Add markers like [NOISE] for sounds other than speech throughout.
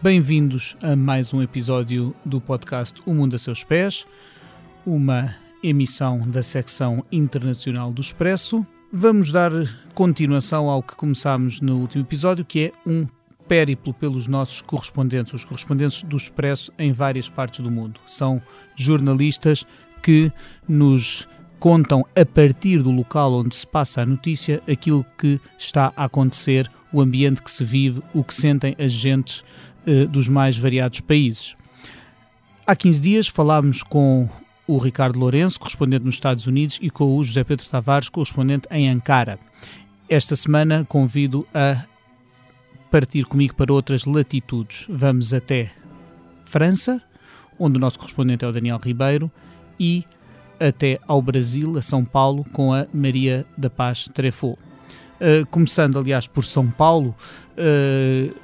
Bem-vindos a mais um episódio do podcast O Mundo a Seus Pés, uma emissão da secção internacional do Expresso. Vamos dar continuação ao que começámos no último episódio, que é um périplo pelos nossos correspondentes, os correspondentes do Expresso em várias partes do mundo. São jornalistas que nos contam a partir do local onde se passa a notícia aquilo que está a acontecer, o ambiente que se vive, o que sentem as gentes eh, dos mais variados países. Há 15 dias falámos com o Ricardo Lourenço, correspondente nos Estados Unidos, e com o José Pedro Tavares, correspondente em Ankara. Esta semana convido a partir comigo para outras latitudes. Vamos até França, onde o nosso correspondente é o Daniel Ribeiro, e até ao Brasil, a São Paulo, com a Maria da Paz Trefo. Uh, começando, aliás, por São Paulo, uh,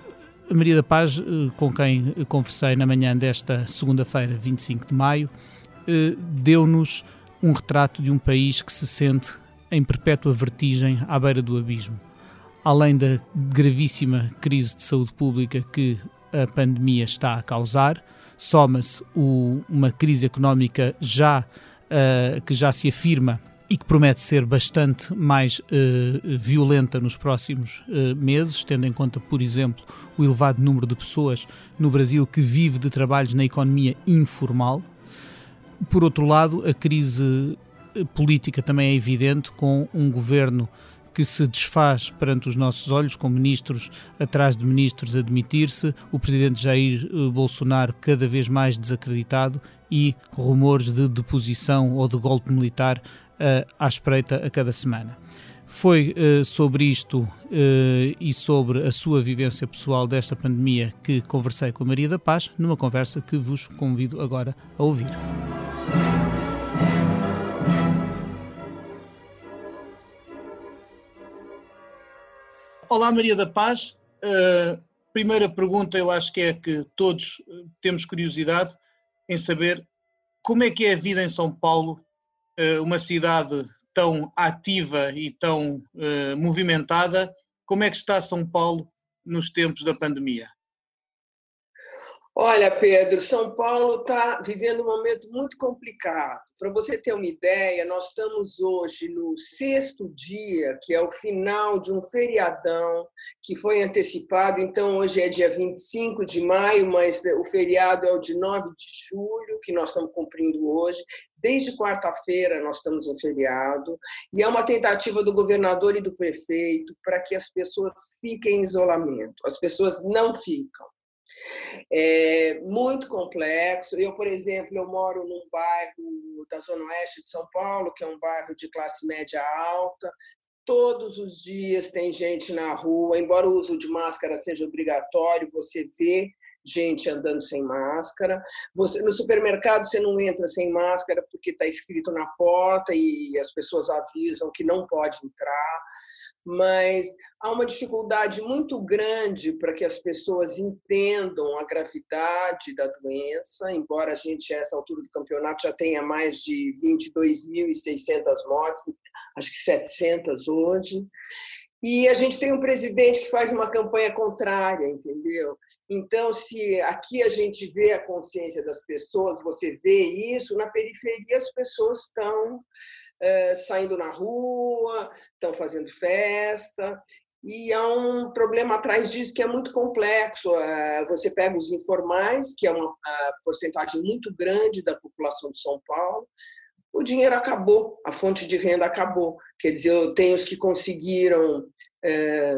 Maria da Paz, uh, com quem conversei na manhã desta segunda-feira, 25 de maio, deu-nos um retrato de um país que se sente em perpétua vertigem à beira do abismo. Além da gravíssima crise de saúde pública que a pandemia está a causar, soma-se uma crise económica já uh, que já se afirma e que promete ser bastante mais uh, violenta nos próximos uh, meses, tendo em conta, por exemplo, o elevado número de pessoas no Brasil que vive de trabalhos na economia informal. Por outro lado, a crise política também é evidente, com um governo que se desfaz perante os nossos olhos, com ministros atrás de ministros a demitir-se, o presidente Jair Bolsonaro cada vez mais desacreditado e rumores de deposição ou de golpe militar à espreita a cada semana. Foi uh, sobre isto uh, e sobre a sua vivência pessoal desta pandemia que conversei com a Maria da Paz, numa conversa que vos convido agora a ouvir. Olá, Maria da Paz. Uh, primeira pergunta, eu acho que é que todos temos curiosidade em saber como é que é a vida em São Paulo, eh, uma cidade tão ativa e tão uh, movimentada, como é que está São Paulo nos tempos da pandemia? Olha, Pedro, São Paulo está vivendo um momento muito complicado. Para você ter uma ideia, nós estamos hoje no sexto dia, que é o final de um feriadão que foi antecipado. Então, hoje é dia 25 de maio, mas o feriado é o de 9 de julho, que nós estamos cumprindo hoje. Desde quarta-feira nós estamos em feriado, e é uma tentativa do governador e do prefeito para que as pessoas fiquem em isolamento. As pessoas não ficam. É muito complexo. Eu, por exemplo, eu moro num bairro da Zona Oeste de São Paulo, que é um bairro de classe média alta. Todos os dias tem gente na rua, embora o uso de máscara seja obrigatório, você vê gente andando sem máscara. Você, no supermercado você não entra sem máscara porque está escrito na porta e as pessoas avisam que não pode entrar mas há uma dificuldade muito grande para que as pessoas entendam a gravidade da doença, embora a gente, a essa altura do campeonato, já tenha mais de 22.600 mortes, acho que 700 hoje. E a gente tem um presidente que faz uma campanha contrária, entendeu? Então, se aqui a gente vê a consciência das pessoas, você vê isso, na periferia as pessoas estão é, saindo na rua, estão fazendo festa, e há um problema atrás disso que é muito complexo. Eh, você pega os informais, que é uma porcentagem muito grande da população de São Paulo, o dinheiro acabou, a fonte de renda acabou. Quer dizer, eu tenho os que conseguiram é,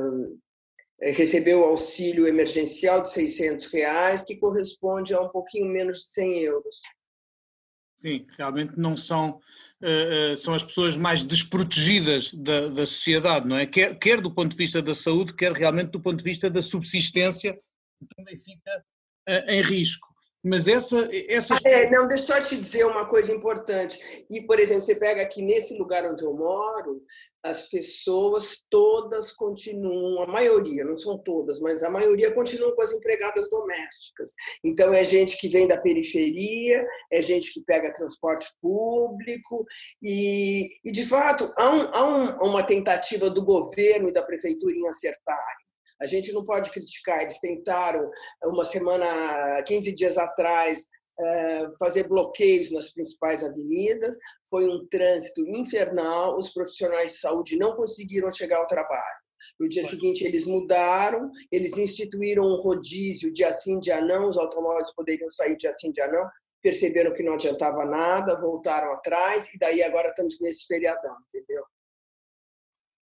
receber o auxílio emergencial de 600 reais, que corresponde a um pouquinho menos de 100 euros. Sim, realmente não são, uh, uh, são as pessoas mais desprotegidas da, da sociedade, não é? Quer, quer do ponto de vista da saúde, quer realmente do ponto de vista da subsistência, que também fica em risco. Mas essa. essa... Ah, é, não, deixa eu te dizer uma coisa importante. E, por exemplo, você pega aqui nesse lugar onde eu moro, as pessoas todas continuam, a maioria, não são todas, mas a maioria continuam com as empregadas domésticas. Então, é gente que vem da periferia, é gente que pega transporte público, e, e de fato, há, um, há um, uma tentativa do governo e da prefeitura em acertarem A gente não pode criticar. Eles tentaram, uma semana, 15 dias atrás, eh, fazer bloqueios nas principais avenidas. Foi um trânsito infernal. Os profissionais de saúde não conseguiram chegar ao trabalho. No dia seguinte, eles mudaram, eles instituíram um rodízio dia sim, dia não, os automóveis poderiam sair dia sim, dia não, perceberam que não adiantava nada, voltaram atrás, e daí agora estamos nesse feriadão, entendeu?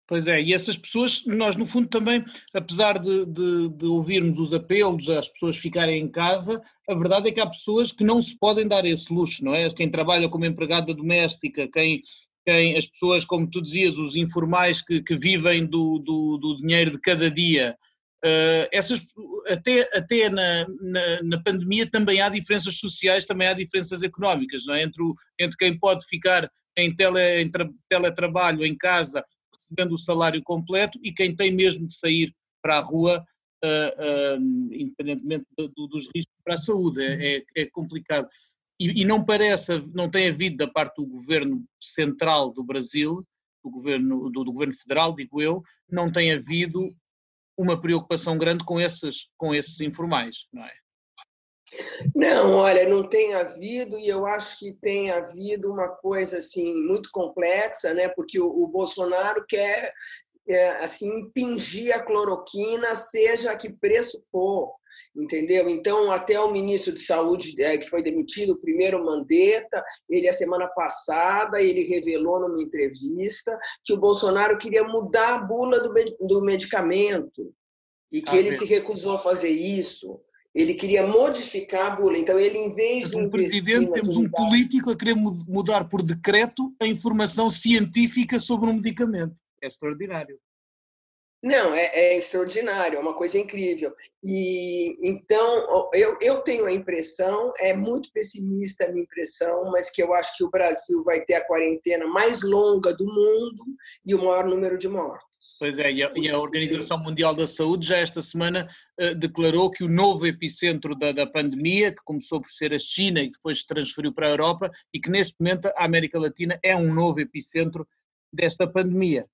Pois é, e essas pessoas, nós no fundo também, apesar de, de, de, ouvirmos os apelos às pessoas ficarem em casa, a verdade é que há pessoas que não se podem dar esse luxo, não é? Quem trabalha como empregada doméstica, quem, quem as pessoas, como tu dizias, os informais que, que vivem do, do, do, dinheiro de cada dia, uh, essas, até, até na, na, na, pandemia também há diferenças sociais, também há diferenças económicas, não é? Entre, o, entre quem pode ficar em, tele, em tra, teletrabalho em casa recebendo o salário completo e quem tem mesmo de sair para a rua, uh, uh, independentemente do, dos riscos para a saúde. É, é, é complicado e, e, não parece, não tem havido da parte do governo central do Brasil, do governo, do, do governo federal, digo eu, não tem havido uma preocupação grande com esses, com esses informais, não é? Não, olha, não tem havido e eu acho que tem havido uma coisa assim muito complexa, né? Porque o, o Bolsonaro quer é, assim impingir a cloroquina, seja a que preço for entendeu? Então, até o ministro de Saúde, é, que foi demitido, o primeiro Mandetta, ele, a semana passada, ele revelou numa entrevista que o Bolsonaro queria mudar a bula do, do medicamento e que ah, ele se recusou a fazer isso. Ele queria modificar a bula. Então, ele, em vez de. Um presidente, temos um político a querer mudar por decreto a informação científica sobre um medicamento. É extraordinário. Não, é, é, extraordinário, é uma coisa incrível. E então eu, eu tenho a impressão, é muito pessimista a minha impressão, mas que eu acho que o Brasil vai ter a quarentena mais longa do mundo e o maior número de mortos. Pois é, e a, e a Organização Mundial da Saúde já esta semana uh, declarou que o novo epicentro da, da pandemia, que começou por ser a China e depois se transferiu para a Europa, e que neste momento a América Latina é um novo epicentro desta pandemia.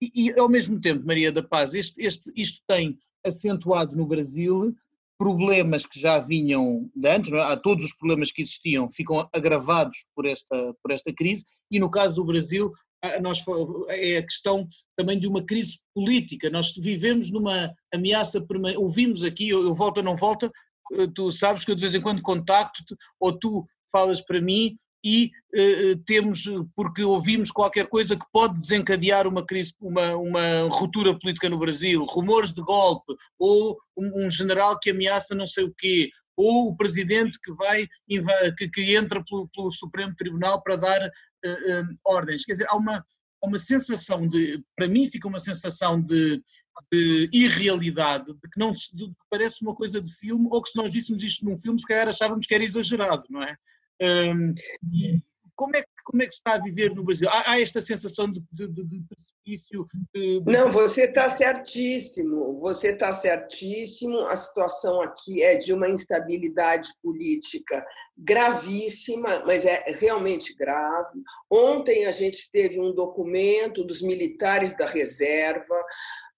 E, e, ao mesmo tempo, Maria da Paz, este, este, isto tem acentuado no Brasil problemas que já vinham de antes, é? há todos os problemas que existiam ficam agravados por esta, por esta crise, e no caso do Brasil, nós, é a questão também de uma crise política. Nós vivemos numa ameaça permanente. Ouvimos aqui, eu, volto ou não volta, eh, tu sabes que eu de vez em quando contacto-te, ou tu falas para mim, e uh, temos, porque ouvimos qualquer coisa que pode desencadear uma crise, uma, uma ruptura política no Brasil, rumores de golpe, ou um, um general que ameaça não sei o quê, ou o presidente que vai, que, que entra pelo, pelo, Supremo Tribunal para dar uh, uh, ordens. Quer dizer, há uma, uma sensação de, para mim fica uma sensação de, de irrealidade, de que não de que parece uma coisa de filme, ou que se nós díssemos isto num filme, se calhar achávamos que era exagerado, não é? Um, como, é, como é que se está a viver no Brasil? Há, há esta sensação de, de, de precipício? De... Não, você está certíssimo, você está certíssimo. A situação aqui é de uma instabilidade política gravíssima, mas é realmente grave. Ontem a gente teve um documento dos militares da reserva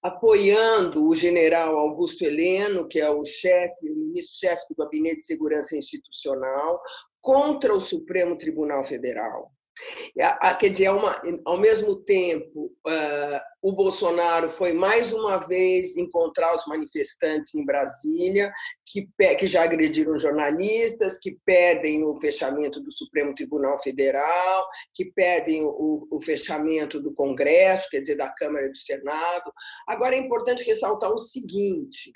apoiando o general Augusto Heleno, que é o chefe, o ministro-chefe do Gabinete de Segurança Institucional, contra o Supremo Tribunal Federal. Quer dizer, é uma, ao mesmo tempo, uh, o Bolsonaro foi mais uma vez encontrar os manifestantes em Brasília, que, que já agrediram jornalistas, que pedem o fechamento do Supremo Tribunal Federal, que pedem o, o fechamento do Congresso, quer dizer, da Câmara e do Senado. Agora, é importante ressaltar o seguinte: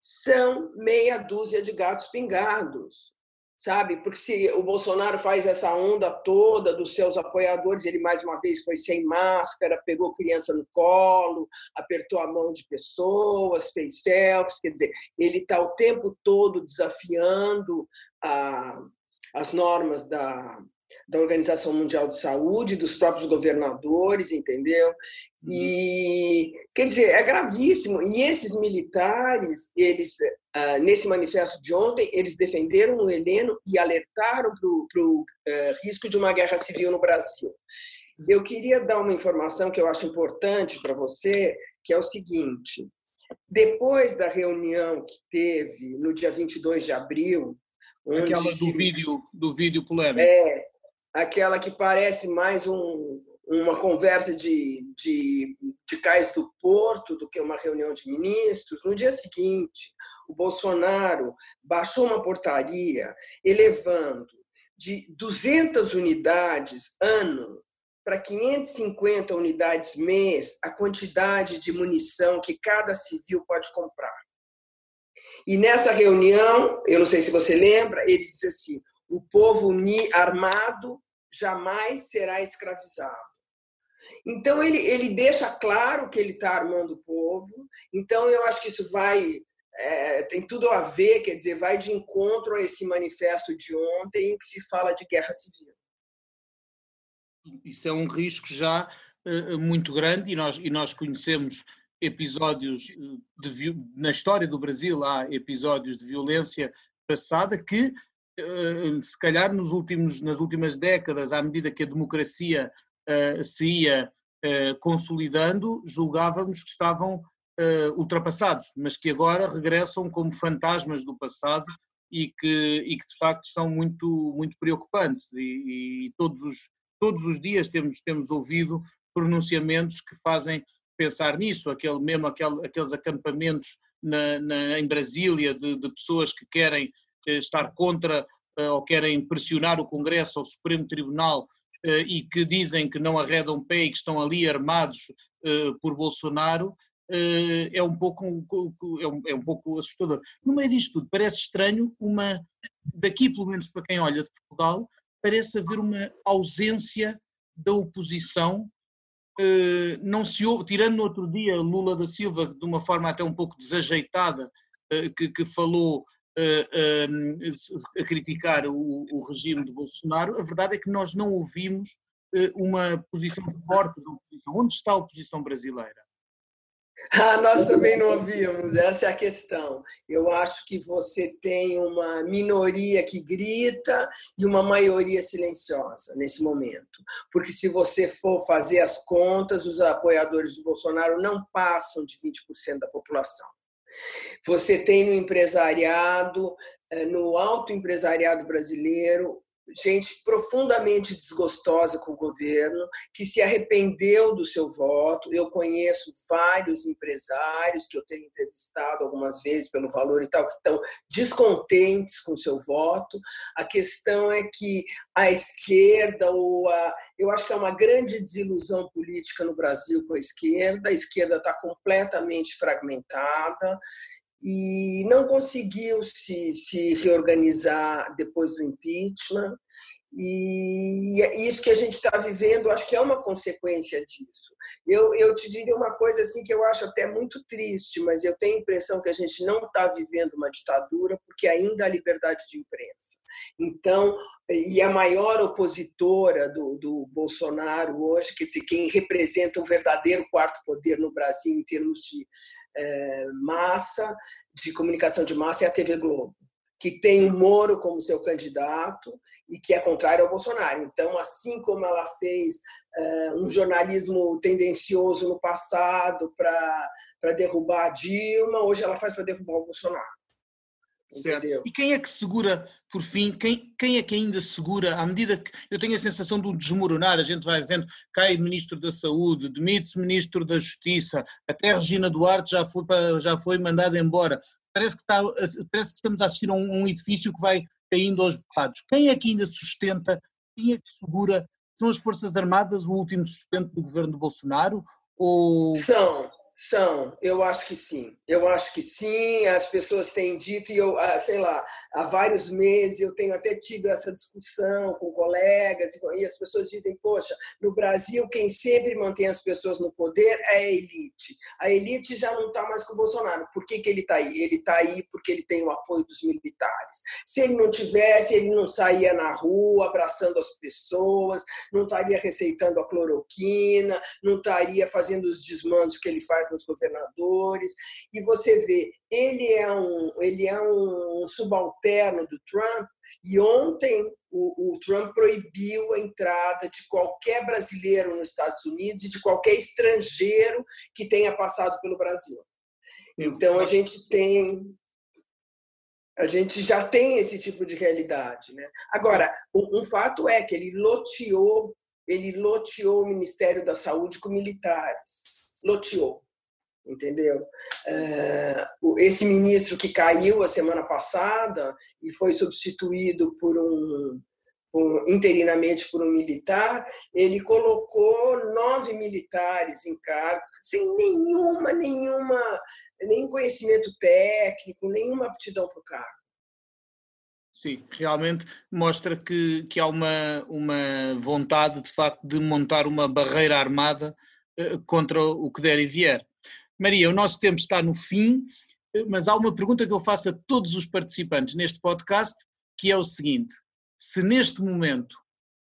são meia dúzia de gatos pingados sabe? Porque se o Bolsonaro faz essa onda toda dos seus apoiadores, ele mais uma vez foi sem máscara, pegou criança no colo, apertou a mão de pessoas, fez selfies, quer dizer, ele está o tempo todo desafiando a, as normas da, da Organização Mundial de Saúde, dos próprios governadores, entendeu? Uhum. E quer dizer, é gravíssimo. E esses militares, eles ah, nesse manifesto de ontem, eles defenderam o Heleno e alertaram para o uh, risco de uma guerra civil no Brasil. Eu queria dar uma informação que eu acho importante para você, que é o seguinte: Depois da reunião que teve no dia 22 de abril, aquela do vídeo do vídeo polêmico. É, aquela que parece mais um, uma conversa de, de, de cais do porto do que uma reunião de ministros. No dia seguinte, o Bolsonaro baixou uma portaria elevando de 200 unidades ano para 550 unidades mês a quantidade de munição que cada civil pode comprar. E nessa reunião, eu não sei se você lembra, ele disse assim: o povo armado jamais será escravizado. Então, ele, ele deixa claro que ele está armando o povo. Então, eu acho que isso vai. É, tem tudo a ver, quer dizer, vai de encontro a esse manifesto de ontem, em que se fala de guerra civil. Isso é um risco já uh, muito grande, e nós, e nós conhecemos episódios de, na história do Brasil, há episódios de violência passada que eh, se calhar nos últimos, nas últimas décadas, à medida que a democracia se ia uh, consolidando, julgávamos que estavam uh, ultrapassados, mas que agora regressam como fantasmas do passado e que, e que de facto são muito, muito preocupantes. E, e todos, os, todos os dias temos, temos ouvido pronunciamentos que fazem pensar nisso, aquele mesmo aquele, aqueles acampamentos na, na, em Brasília de, de pessoas que querem estar contra eh, ou querem pressionar o Congresso ou o Supremo Tribunal eh, e que dizem que não arredam pé e que estão ali armados eh, por Bolsonaro, é um pouco é um, é um pouco assustador. No meio disto tudo, parece estranho uma daqui pelo menos para quem olha de Portugal, parece haver uma ausência da oposição. Não se tirando no outro dia Lula da Silva de uma forma até um pouco desajeitada, que, que falou a, criticar o, o, regime de Bolsonaro, a verdade é que nós não ouvimos eh, uma posição forte da oposição. Onde está a oposição brasileira? [LAUGHS] Ah, nós também não ouvimos, essa é a questão. Eu acho que você tem uma minoria que grita e uma maioria silenciosa nesse momento. Porque se você for fazer as contas, os apoiadores de Bolsonaro não passam de 20% da população. Você tem no empresariado, eh, no alto empresariado brasileiro, gente profundamente desgostosa com o governo, que se arrependeu do seu voto. Eu conheço vários empresários que eu tenho entrevistado algumas vezes pelo valor e tal, que estão descontentes com o seu voto. A questão é que a esquerda, ou a, eu acho que é uma grande desilusão política no Brasil com a esquerda, a esquerda está completamente fragmentada e não conseguiu se, se reorganizar depois do impeachment. E isso que a gente está vivendo, acho que é uma consequência disso. Eu, eu te diria uma coisa assim que eu acho até muito triste, mas eu tenho a impressão que a gente não está vivendo uma ditadura porque ainda há liberdade de imprensa. Então, e a maior opositora do, do Bolsonaro hoje, quer dizer, quem representa o verdadeiro quarto poder no Brasil em termos de é, massa, de comunicação de massa, é a TV Globo que tem o Moro como seu candidato e que é contrário ao Bolsonaro. Então, assim como ela fez uh, um jornalismo tendencioso no passado para derrubar a Dilma, hoje ela faz para derrubar o Bolsonaro. Entendeu? E quem é que segura, por fim, quem, quem é que ainda segura, à medida que eu tenho a sensação de um desmoronar, a gente vai vendo, cai Ministro da Saúde, demite-se Ministro da Justiça, até Regina Duarte já foi, já foi mandada embora parece que, está, parece que estamos a assistir a um, um edifício que vai caindo aos bocados. Quem é que ainda sustenta, quem é que segura? São as Forças Armadas o último sustento do governo de Bolsonaro? Ou... São, são, eu acho que sim. Eu acho que sim, as pessoas têm dito, e eu, ah, sei lá, há vários meses eu tenho até tido essa discussão com colegas, e as pessoas dizem: poxa, no Brasil, quem sempre mantém as pessoas no poder é a elite. A elite já não está mais com o Bolsonaro. Por que, que ele está aí? Ele está aí porque ele tem o apoio dos militares. Se ele não tivesse, ele não saía na rua abraçando as pessoas, não estaria receitando a cloroquina, não estaria fazendo os desmandos que ele faz dos governadores, e você vê, ele é um, ele é um subalterno do Trump, e ontem o, o Trump proibiu a entrada de qualquer brasileiro nos Estados Unidos e de qualquer estrangeiro que tenha passado pelo Brasil. Então a gente tem a gente já tem esse tipo de realidade, né? Agora, um, um fato é que ele loteou, ele loteou o Ministério da Saúde com militares, loteou, entendeu? É, esse ministro que caiu a semana passada e foi substituído por um interinamente por um militar, ele colocou nove militares em cargo, sem nenhuma, nenhuma, nenhum conhecimento técnico, nenhuma aptidão para o cargo. Sim, realmente mostra que, que há uma, uma vontade, de facto, de montar uma barreira armada eh, contra o que der e vier. Maria, o nosso tempo está no fim, eh, mas há uma pergunta que eu faço a todos os participantes neste podcast, que é o seguinte: se neste momento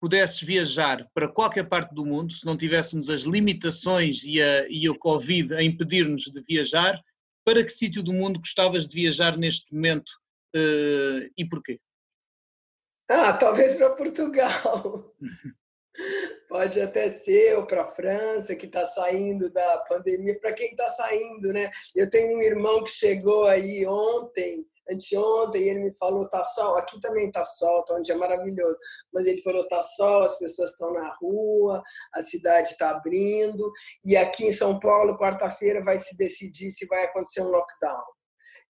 pudesses viajar para qualquer parte do mundo, se não tivéssemos as limitações e, a, e o Covid a impedir-nos de viajar, para que sítio do mundo gostavas de viajar neste momento uh, e porquê? Ah, talvez para Portugal. [LAUGHS] Pode até ser, ou para a França, que está saindo da pandemia. Para quem está saindo, né? Eu tenho um irmão que chegou aí ontem, anteontem, e ele me falou, tá sol, aqui também tá sol, tá um dia maravilhoso, mas ele falou, tá sol, as pessoas estão na rua, a cidade está abrindo, e aqui em São Paulo, quarta-feira, vai se decidir se vai acontecer um lockdown.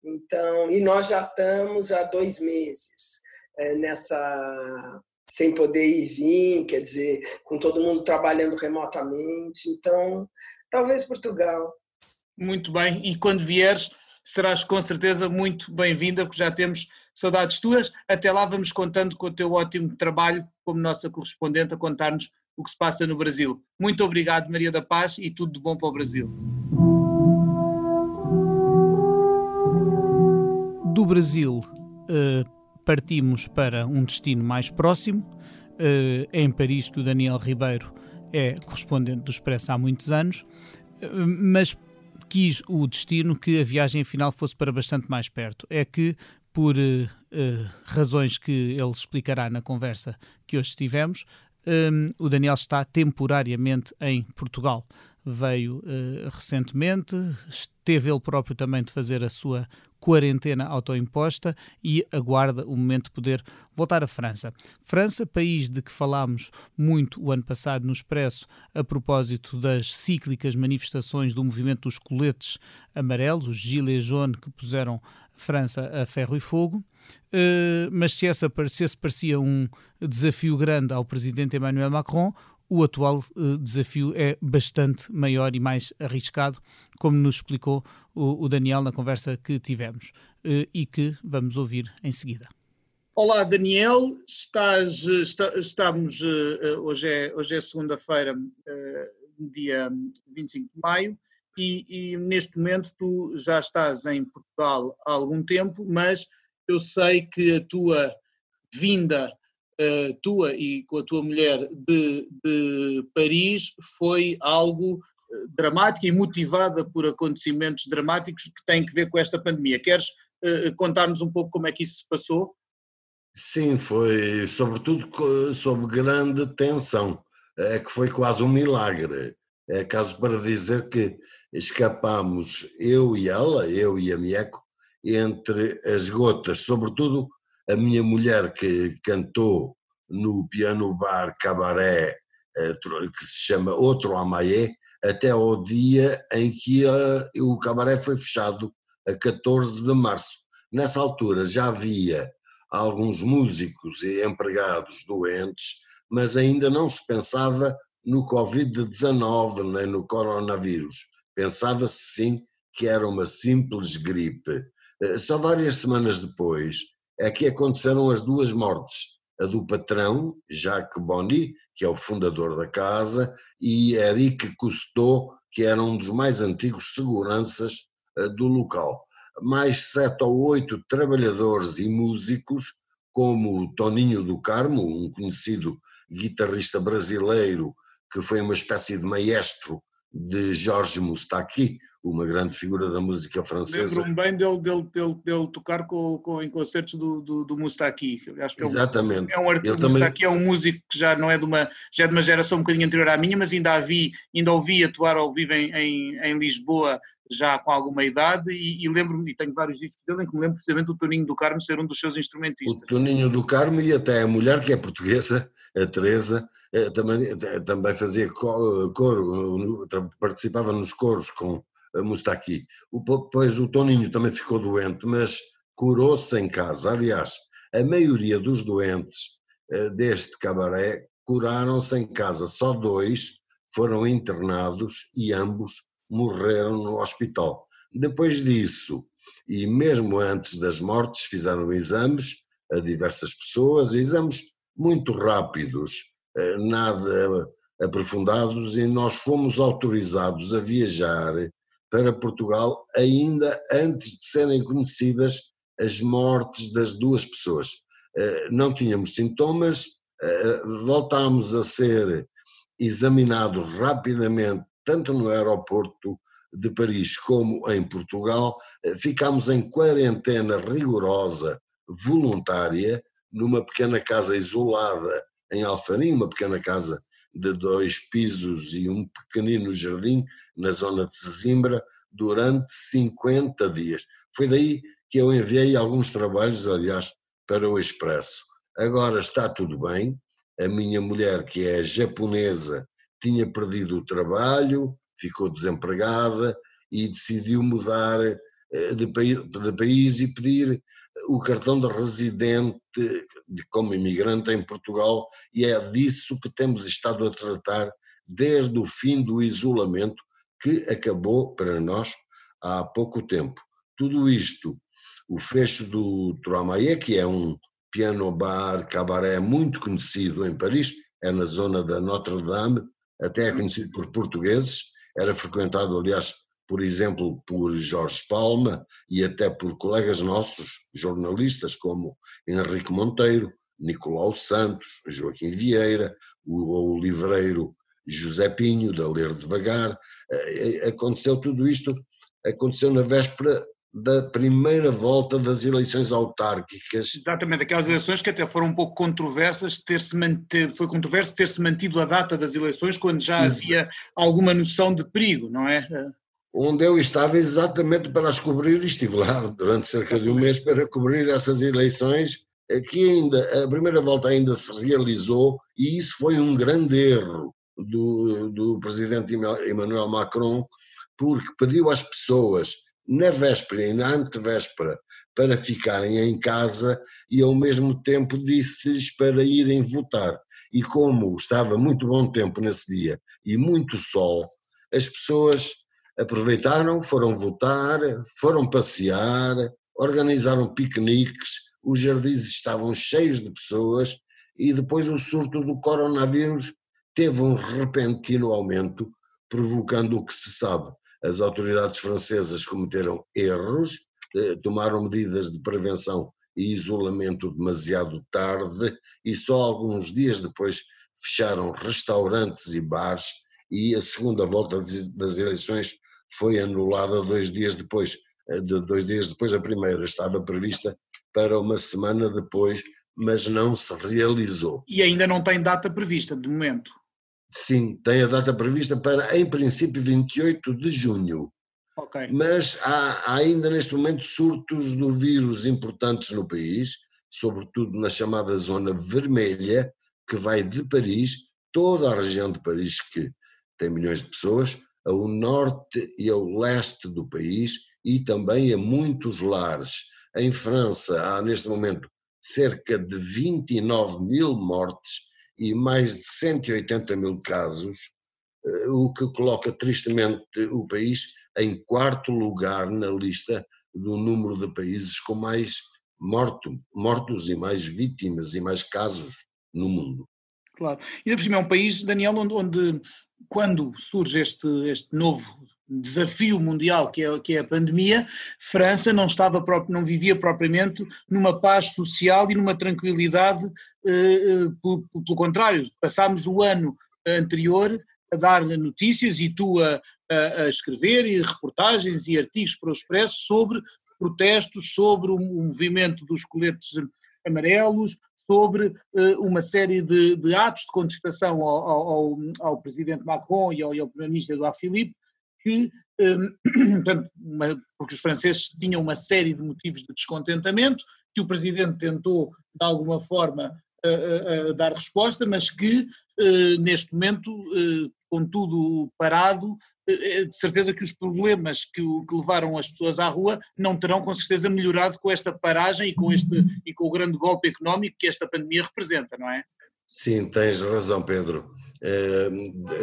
Então, e nós já estamos há dois meses é, nessa sem poder ir e vir, quer dizer, com todo mundo trabalhando remotamente. Então, talvez Portugal. Muito bem, e quando vieres, serás com certeza muito bem-vinda, porque já temos saudades tuas. Até lá vamos contando com o teu ótimo trabalho como nossa correspondente a contar-nos o que se passa no Brasil. Muito obrigado, Maria da Paz, e tudo de bom para o Brasil. Do Brasil, eh, partimos para um destino mais próximo, é em Paris que o Daniel Ribeiro é correspondente do Expresso há muitos anos, eh, mas quis o destino que a viagem final fosse para bastante mais perto. É que, por uh, uh, razões que ele explicará na conversa que hoje tivemos, um, o Daniel está temporariamente em Portugal. Veio uh, recentemente, esteve ele próprio também de fazer a sua quarentena autoimposta e aguarda o momento de poder voltar à França. França, país de que falámos muito o ano passado no Expresso a propósito das cíclicas manifestações do movimento dos coletes amarelos, os Gilets jaunes que puseram França a ferro e fogo. Uh, mas se, essa, se esse parecia um desafio grande ao presidente Emmanuel Macron, o atual uh, desafio é bastante maior e mais arriscado, como nos explicou o, Daniel na conversa que tivemos uh, e que vamos ouvir em seguida. Olá Daniel, estás, está, estamos, hoje é, hoje é segunda-feira, dia 25 de maio, e, e, neste momento tu já estás em Portugal há algum tempo, mas eu sei que a tua vinda tua e com a tua mulher de, de Paris foi algo eh, dramático e motivada por acontecimentos dramáticos que têm que ver com esta pandemia. Queres uh, contar-nos um pouco como é que isso se passou? Sim, foi sobretudo sob grande tensão, é que foi quase um milagre. É caso para dizer que escapámos, eu e ela, eu e a Mieco, entre as gotas, sobretudo a minha mulher que cantou no piano bar cabaré eh, que se chama Outro Amaie, até ao dia em que eh, o cabaré foi fechado, a 14 de março. Nessa altura já havia alguns músicos e empregados doentes, mas ainda não se pensava no Covid-19 nem no coronavírus. Pensava-se sim que era uma simples gripe. Eh, só várias semanas depois é que aconteceram as duas mortes, a do patrão, Jacques Bonny, que é o fundador da casa, e Eric Cousteau, que era um dos mais antigos seguranças eh, do local. Mais sete ou oito trabalhadores e músicos, como o Toninho do Carmo, um conhecido guitarrista brasileiro que foi uma espécie de maestro de Jorge Moustaki, uma grande figura da música francesa. Lembro-me bem dele, dele, dele, dele tocar com, com, em concertos do, do, do Moustaki. Acho que é um, Exatamente. É um artista, Moustaki também... é um músico que já não é de uma, já é de uma geração um bocadinho anterior à minha, mas ainda, vi, ainda ouvi atuar ao vivo em, em, em Lisboa já com alguma idade, e, e lembro-me, e tenho vários discos dele em que me lembro precisamente do Toninho do Carmo ser um dos seus instrumentistas. O Toninho do Carmo e até a mulher que é portuguesa, a Teresa, também, eh, também fazia coro, participava nos coros com Mustaki. Pois o Toninho também ficou doente, mas curou-se em casa. Aliás, a maioria dos doentes eh, deste cabaré curaram-se em casa, só dois foram internados e ambos morreram no hospital. Depois disso, e mesmo antes das mortes, fizeram exames a diversas pessoas, exames muito rápidos, eh, nada aprofundados, e nós fomos autorizados a viajar para Portugal ainda antes de serem conhecidas as mortes das duas pessoas. Eh, não tínhamos sintomas, eh, voltámos a ser examinados rapidamente, tanto no aeroporto de Paris como em Portugal, eh, ficámos em quarentena rigorosa, voluntária, numa pequena casa isolada em Alfarim, uma pequena casa de dois pisos e um pequenino jardim na zona de Zimbra, durante 50 dias. Foi daí que eu enviei alguns trabalhos, aliás, para o Expresso. Agora está tudo bem. A minha mulher, que é japonesa, tinha perdido o trabalho, ficou desempregada e decidiu mudar eh, de, de país e pedir o cartão de residente como imigrante em Portugal e é disso que temos estado a tratar desde o fim do isolamento que acabou para nós há pouco tempo. Tudo isto o fecho do Troamaie, que é um piano bar cabaré muito conhecido em Paris, é na zona da Notre Dame, até é conhecido por portugueses, era frequentado, aliás, por exemplo, por Jorge Palma e até por colegas nossos, jornalistas como Henrique Monteiro, Nicolau Santos, Joaquim Vieira, o, o livreiro José Pinho, da Ler Devagar. Eh, eh, aconteceu tudo isto, aconteceu na véspera da primeira volta das eleições autárquicas. Exatamente, aquelas eleições que até foram um pouco controversas, ter-se manter, foi controverso ter-se mantido a data das eleições quando já Isso. havia alguma noção de perigo, não é? Onde eu estava exatamente para as cobrir, estive lá durante cerca de um mês para cobrir essas eleições, que ainda, a primeira volta ainda se realizou e isso foi um grande erro do, do presidente Emmanuel Macron, porque pediu às pessoas na véspera e na antevéspera para ficarem em casa e ao mesmo tempo disse-lhes para irem votar. E como estava muito bom tempo nesse dia e muito sol, as pessoas aproveitaram, foram votar, foram passear, organizaram piqueniques, os jardins estavam cheios de pessoas e depois o surto do coronavírus teve um repentino aumento, provocando o que se sabe. As autoridades francesas cometeram erros, eh, tomaram medidas de prevenção e isolamento demasiado tarde e só alguns dias depois fecharam restaurantes e bares e a segunda volta das eleições foi anulada dois dias depois, eh, dois dias depois da primeira, estava prevista para uma semana depois, mas não se realizou. E ainda não tem data prevista de momento. Sim, tem a data prevista para, em princípio, 28 de junho. Okay. Mas há, há ainda neste momento surtos do vírus importantes no país, sobretudo na chamada zona vermelha, que vai de Paris, toda a região de Paris, que tem milhões de pessoas, ao norte e ao leste do país e também a muitos lares. Em França há neste momento cerca de 29 mil mortes e mais de 180 mil casos, eh, o que coloca tristemente o país em quarto lugar na lista do número de países com mais morto, mortos e mais vítimas e mais casos no mundo. Claro. E por cima é um país, Daniel, onde, onde quando surge este, este novo desafio mundial que é, que é a pandemia, França não estava não vivia propriamente numa paz social e numa tranquilidade, eh, eh, pelo, pelo, contrário, passámos o ano anterior a dar notícias e tu a, a, a, escrever e reportagens e artigos para o Expresso sobre protestos, sobre o, o movimento dos coletes amarelos, sobre eh, uma série de, de, atos de contestação ao, ao, ao, presidente Macron e ao, ao primeiro-ministro Edouard Philippe, que, [CLEARS THROAT] portanto, porque os franceses tinham uma série de motivos de descontentamento, que o presidente tentou, de alguma forma, dar resposta, mas que neste momento, com tudo parado, de certeza que os problemas que, que, levaram as pessoas à rua não terão com certeza melhorado com esta paragem e com, este, e com o grande golpe económico que esta pandemia representa, não é? Sim, tens razão, Pedro.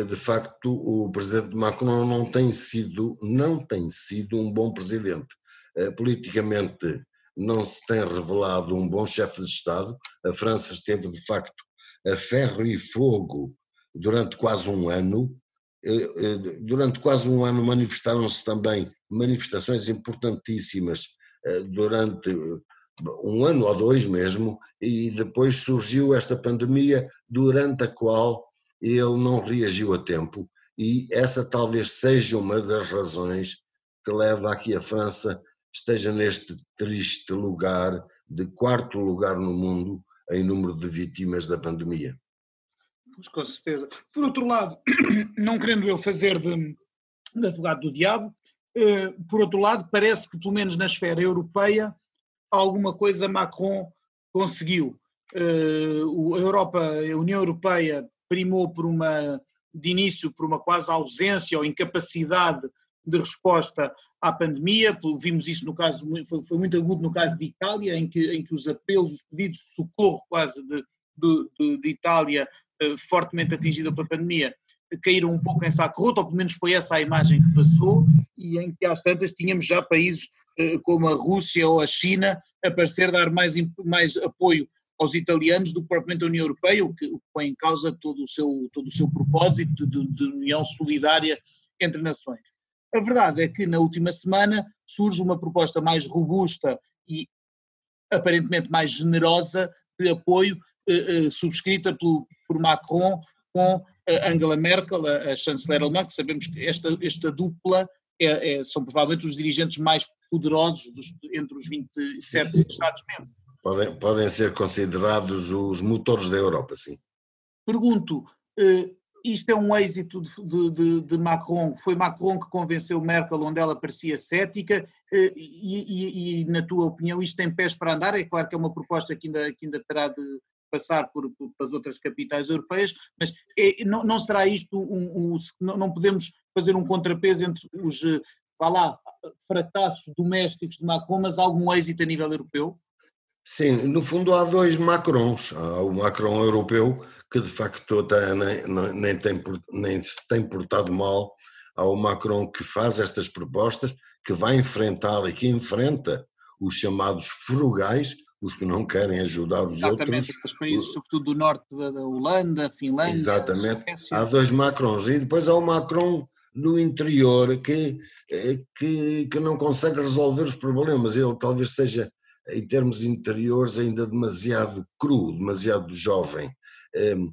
De facto, o presidente Macron não tem sido, não tem sido um bom presidente. Politicamente não se tem revelado um bom chefe de Estado. A França esteve, de facto, a ferro e fogo durante quase um ano. Eh, eh, durante quase um ano manifestaram-se também manifestações importantíssimas eh, durante um ano ou dois mesmo, e depois surgiu esta pandemia durante a qual ele não reagiu a tempo, e essa talvez seja uma das razões que leva aqui a França esteja neste triste lugar de quarto lugar no mundo em número de vítimas da pandemia. Pois, com certeza. Por outro lado, [CLEARS THROAT] não querendo eu fazer de, de advogado do diabo, eh, por outro lado, parece que, pelo menos na esfera europeia, alguma coisa Macron conseguiu. Eh, a Europa, a União Europeia primou por uma, de início, por uma quase ausência ou incapacidade de resposta à pandemia, vimos isso no caso, foi, foi, muito agudo no caso de Itália, em que, em que os apelos, os pedidos de socorro quase de, de, de Itália, eh, fortemente atingida pela pandemia, caíram um pouco em saco roto, ou pelo menos foi essa a imagem que passou, e em que às tantas tínhamos já países eh, como a Rússia ou a China a parecer dar mais, mais apoio aos italianos do que propriamente a União Europeia, o que, o que põe em causa todo o seu, todo o seu propósito de, de união solidária entre nações. A verdade é que na última semana surge uma proposta mais robusta e aparentemente mais generosa de apoio eh, eh, subscrita pelo, por Macron com Angela Merkel, a, a chanceler alemã, que sabemos que esta, esta dupla é, é, são provavelmente os dirigentes mais poderosos dos, entre os 27 Estados-membros. Podem, podem ser considerados os motores da Europa, sim. Pergunto, eh, isto é um êxito de, de, de, Macron, foi Macron que convenceu Merkel onde ela parecia cética eh, e, e, e, na tua opinião isto tem pés para andar? É claro que é uma proposta que ainda, que ainda terá de passar por, por as outras capitais europeias, mas é, não, não, será isto um, um, não podemos fazer um contrapeso entre os, eh, vá lá, fracassos domésticos de Macron, mas algum êxito a nível europeu? Sim, no fundo há dois Macrons. Há o Macron europeu, que de facto tá, nem, nem, tem, nem se tem portado mal. Há o Macron que faz estas propostas, que vai enfrentar e que enfrenta os chamados frugais, os que não querem ajudar os Exatamente, outros. Exatamente, os países, sobretudo do norte da Holanda, Finlândia. Exatamente, há dois Macrons. E depois há o Macron no interior que, eh, que, que não consegue resolver os problemas. Ele talvez seja em termos interiores, ainda demasiado cru, demasiado jovem. Ehm,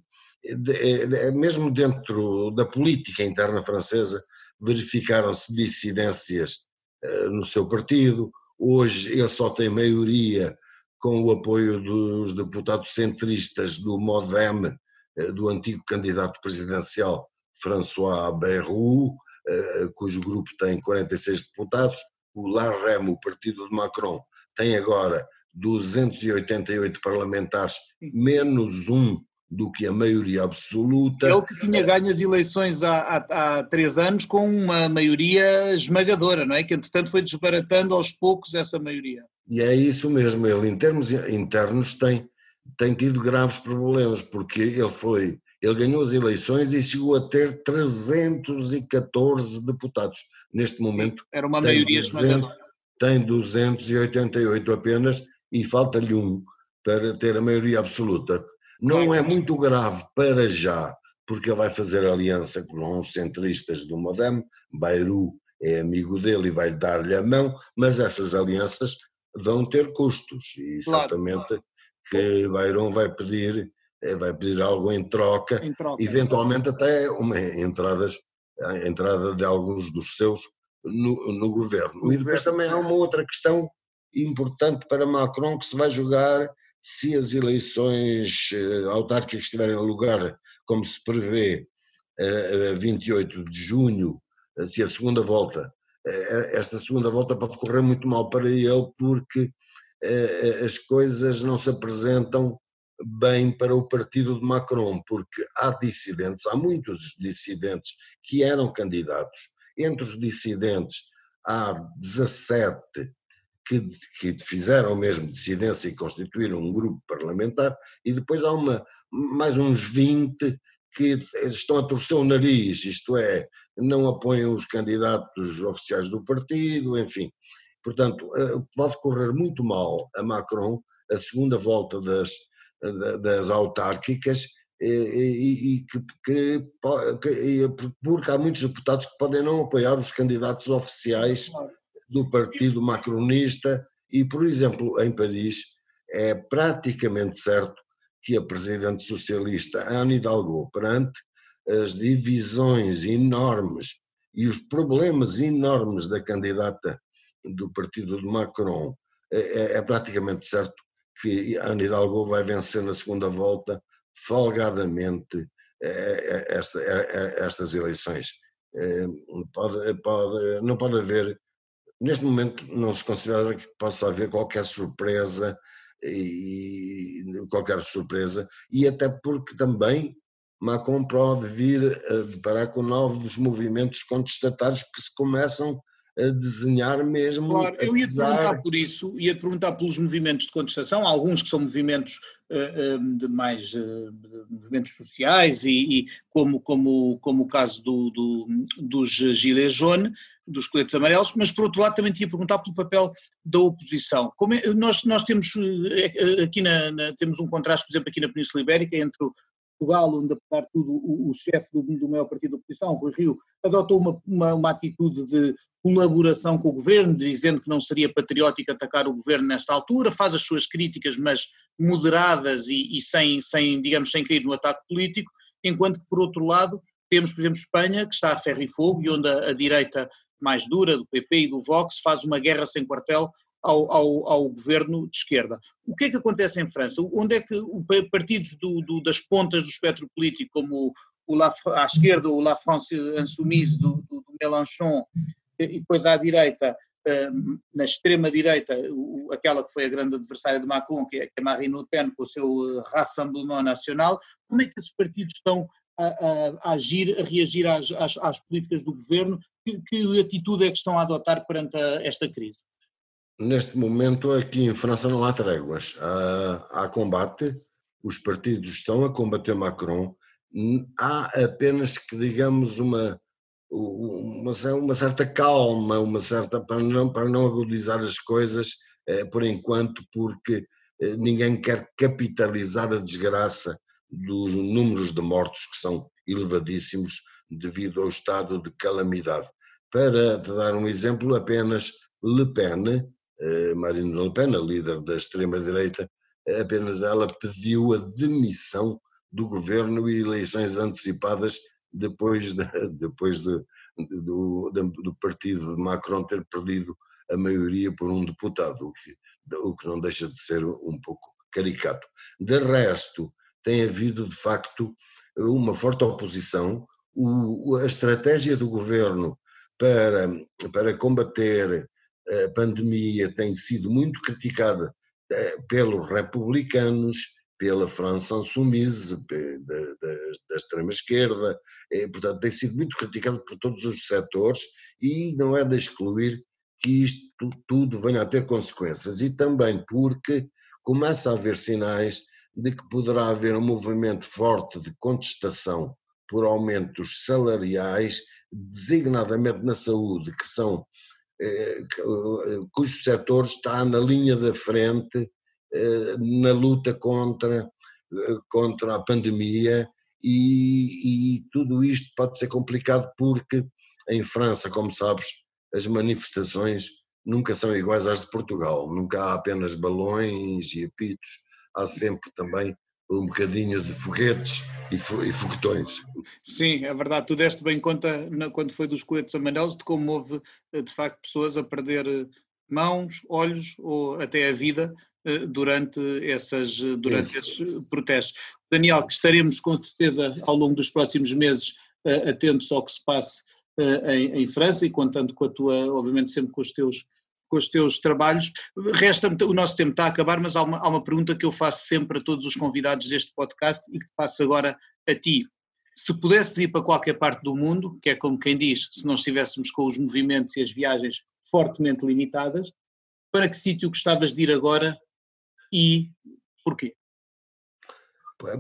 é, mesmo dentro da política interna francesa, verificaram-se dissidências eh, no seu partido. Hoje ele só tem maioria com o apoio dos deputados centristas do MoDem, eh, do antigo candidato presidencial François Bayrou, eh, cujo grupo tem 46 deputados. O LAREM, o partido de Macron, tem agora 288 parlamentares, menos um do que a maioria absoluta. Ele que tinha ganho as eleições há, há, há, três anos com uma maioria esmagadora, não é? Que entretanto foi desbaratando aos poucos essa maioria. E é isso mesmo, ele em termos internos tem, tem tido graves problemas, porque ele foi, ele ganhou as eleições e chegou a ter 314 deputados. Neste momento. Era uma maioria 200, esmagadora tem 288 apenas e falta-lhe um para ter a maioria absoluta. Não é muito grave para já, porque ele vai fazer aliança com os centristas do Modem, Bayrou é amigo dele e vai dar-lhe a mão, mas essas alianças vão ter custos e certamente claro, que Bayrou vai pedir eh, vai pedir algo em troca, em troca eventualmente até uma entradas, a entrada de alguns dos seus no, no governo. E depois também há uma outra questão importante para Macron que se vai jogar se as eleições eh, autárquicas estiverem a lugar, como se prevê, a 28 de junho se a segunda volta, esta segunda volta pode correr muito mal para ele porque as coisas não se apresentam bem para o partido de Macron, porque há dissidentes, há muitos dissidentes que eram candidatos. Entre os dissidentes há 17 que, que fizeram mesmo dissidência e constituíram um grupo parlamentar, e depois há uma, mais uns 20 que estão a torcer o nariz, isto é, não apoiam os candidatos oficiais do partido, enfim. Portanto, eh, pode correr muito mal a Macron a segunda volta das, das autárquicas e, e, que, que, que, porque há muitos deputados que podem não apoiar os candidatos oficiais do partido macronista e, por exemplo, em Paris é praticamente certo que a presidente socialista Anne Hidalgo, perante as divisões enormes e os problemas enormes da candidata do partido de Macron, é, é, é praticamente certo que Anne Hidalgo vai vencer na segunda volta folgadamente é, é, esta, estas eleições. Pode, pode, não pode haver Neste momento não se considera que possa haver qualquer surpresa e qualquer surpresa e até porque também Macron pode vir a deparar com novos movimentos contestatários que se começam a desenhar mesmo. Claro, eu ia te perguntar por isso, ia te perguntar pelos movimentos de contestação, alguns que são movimentos uh, de mais uh, de movimentos sociais e, e, como, como, como o caso do, do, dos Gilets jaunes, dos coletes amarelos, mas por outro lado também tinha perguntar pelo papel da oposição. É, nós, nós temos aqui na, na, temos um contraste, por exemplo, aqui na Península Ibérica entre o Portugal, onde apesar de tudo o, o chefe do, do maior partido da oposição, Rui Rio, adotou uma, uma, uma, atitude de colaboração com o governo, dizendo que não seria patriótico atacar o governo nesta altura, faz as suas críticas, mas moderadas e, e sem, sem, digamos, sem cair no ataque político, enquanto que, por outro lado, temos, por exemplo, Espanha, que está a ferro e fogo e onde a, a direita mais dura do PP e do Vox faz uma guerra sem quartel ao, ao, ao, governo de esquerda. O que é que acontece em França? Onde é que partidos do, do, das pontas do espectro político, como o La, à esquerda o La France Insoumise do, do, do Mélenchon e depois à direita, hum, na extrema-direita, aquela que foi a grande adversária de Macron, que é, é Marine Le Pen, com o seu Rassemblement Nacional, como é que esses partidos estão a, a, a agir, a reagir às, às, às políticas do governo? Que, que, atitude é que estão a adotar perante a, esta crise? Neste momento, aqui em França não há tréguas. Há, há combate, os partidos estão a combater Macron. Há apenas que, digamos, uma, uma, uma certa calma, uma certa para não, para não agudizar as coisas eh, por enquanto, porque eh, ninguém quer capitalizar a desgraça dos números de mortos que são elevadíssimos devido ao estado de calamidade. Para dar um exemplo, apenas Le Pen, Marine Le Pen, a líder da extrema-direita, apenas ela pediu a demissão do governo e eleições antecipadas depois, de, [LAUGHS] depois de, do, do partido de Macron ter perdido a maioria por um deputado, o que, o que não deixa de ser um pouco caricato. De resto, tem havido de facto uma forte oposição. O, a estratégia do governo para, para combater a pandemia tem sido muito criticada eh, pelos republicanos, pela França Insoumise, da, da, da extrema-esquerda, portanto tem sido muito criticado por todos os setores e não é de excluir que isto tudo venha a ter consequências. E também porque começa a haver sinais de que poderá haver um movimento forte de contestação por aumentos salariais, designadamente na saúde, que são eh, eh, cujo setor está na linha da frente eh, na luta contra, contra a pandemia e, e tudo isto pode ser complicado porque em França, como sabes, as manifestações nunca são iguais às de Portugal, nunca há apenas balões e apitos, há sempre também um bocadinho de foguetes e, foguetões. Sim, é verdade. Tu deste bem conta, quando foi dos coletes amarelos, de como houve, eh, de facto, pessoas a perder eh, mãos, olhos ou até a vida eh, durante, essas, durante esses protestos. Daniel, que estaremos com certeza ao longo dos próximos meses atentos ao que se passe em, em, França e contando com a tua, obviamente sempre com os teus, com os teus trabalhos. Resta o nosso tempo está a acabar, mas há uma, há uma pergunta que eu faço sempre a todos os convidados deste podcast e que te faço agora a ti. Se pudesses ir para qualquer parte do mundo, que é como quem diz, se não estivéssemos com os movimentos e as viagens fortemente limitadas, para que sítio gostavas de ir agora e porquê?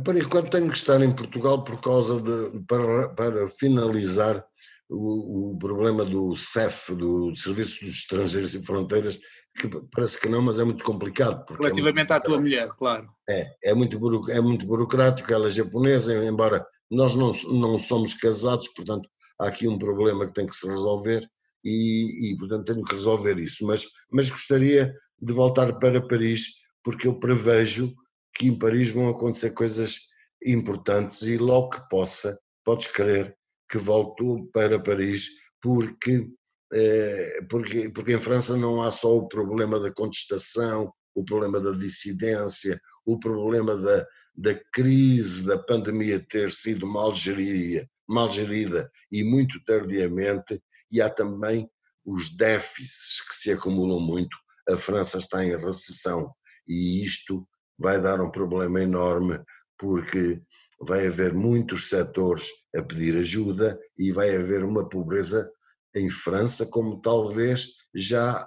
Por enquanto tenho que estar em Portugal por causa de, para, para finalizar o, o, problema do CEF, do Serviço dos Estrangeiros e Fronteiras, que parece que não, mas é muito complicado. Relativamente é muito, à tua mulher, claro. É, é muito, é muito burocrático, ela é japonesa, embora nós não, não somos casados, portanto há aqui um problema que tem que se resolver e, e portanto tenho que resolver isso, mas, mas gostaria de voltar para Paris porque eu prevejo que em Paris vão acontecer coisas importantes e logo que possa, podes crer que volto para Paris porque, eh, porque, porque em França não há só o problema da contestação, o problema da dissidência, o problema da, da crise da pandemia ter sido mal gerida, mal gerida e muito tardiamente, e há também os déficits que se acumulam muito. A França está em recessão e isto vai dar um problema enorme porque vai haver muitos setores a pedir ajuda e vai haver uma pobreza em França como talvez já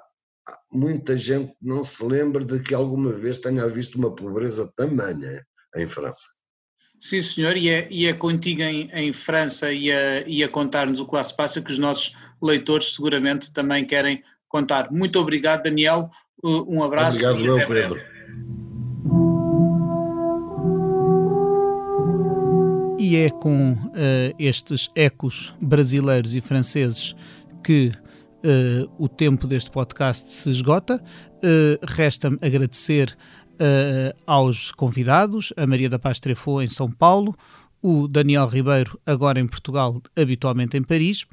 muita gente não se lembre de que alguma vez tenha visto uma pobreza tamanha em França. Sim, senhor, e é, e é contigo em, em França e a, e a contar-nos o que lá se passa que os nossos leitores seguramente também querem contar. Muito obrigado, Daniel. Uh, um abraço. Obrigado, meu Pedro. E é com uh, estes ecos brasileiros e franceses que uh, o tempo deste podcast se esgota. Uh, Resta-me agradecer aos convidados, a Maria da Paz Trefou em São Paulo, o Daniel Ribeiro, agora em Portugal, habitualmente em Paris,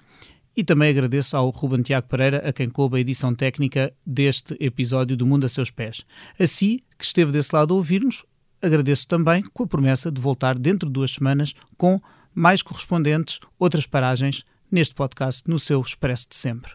e também agradeço ao Ruben Tiago Pereira, a quem coube a edição técnica deste episódio do Mundo a Seus Pés. Assim que esteve desse lado a ouvir-nos, agradeço também com a promessa de voltar dentro de duas semanas com mais correspondentes, outras paragens neste podcast no seu Expresso de Sempre.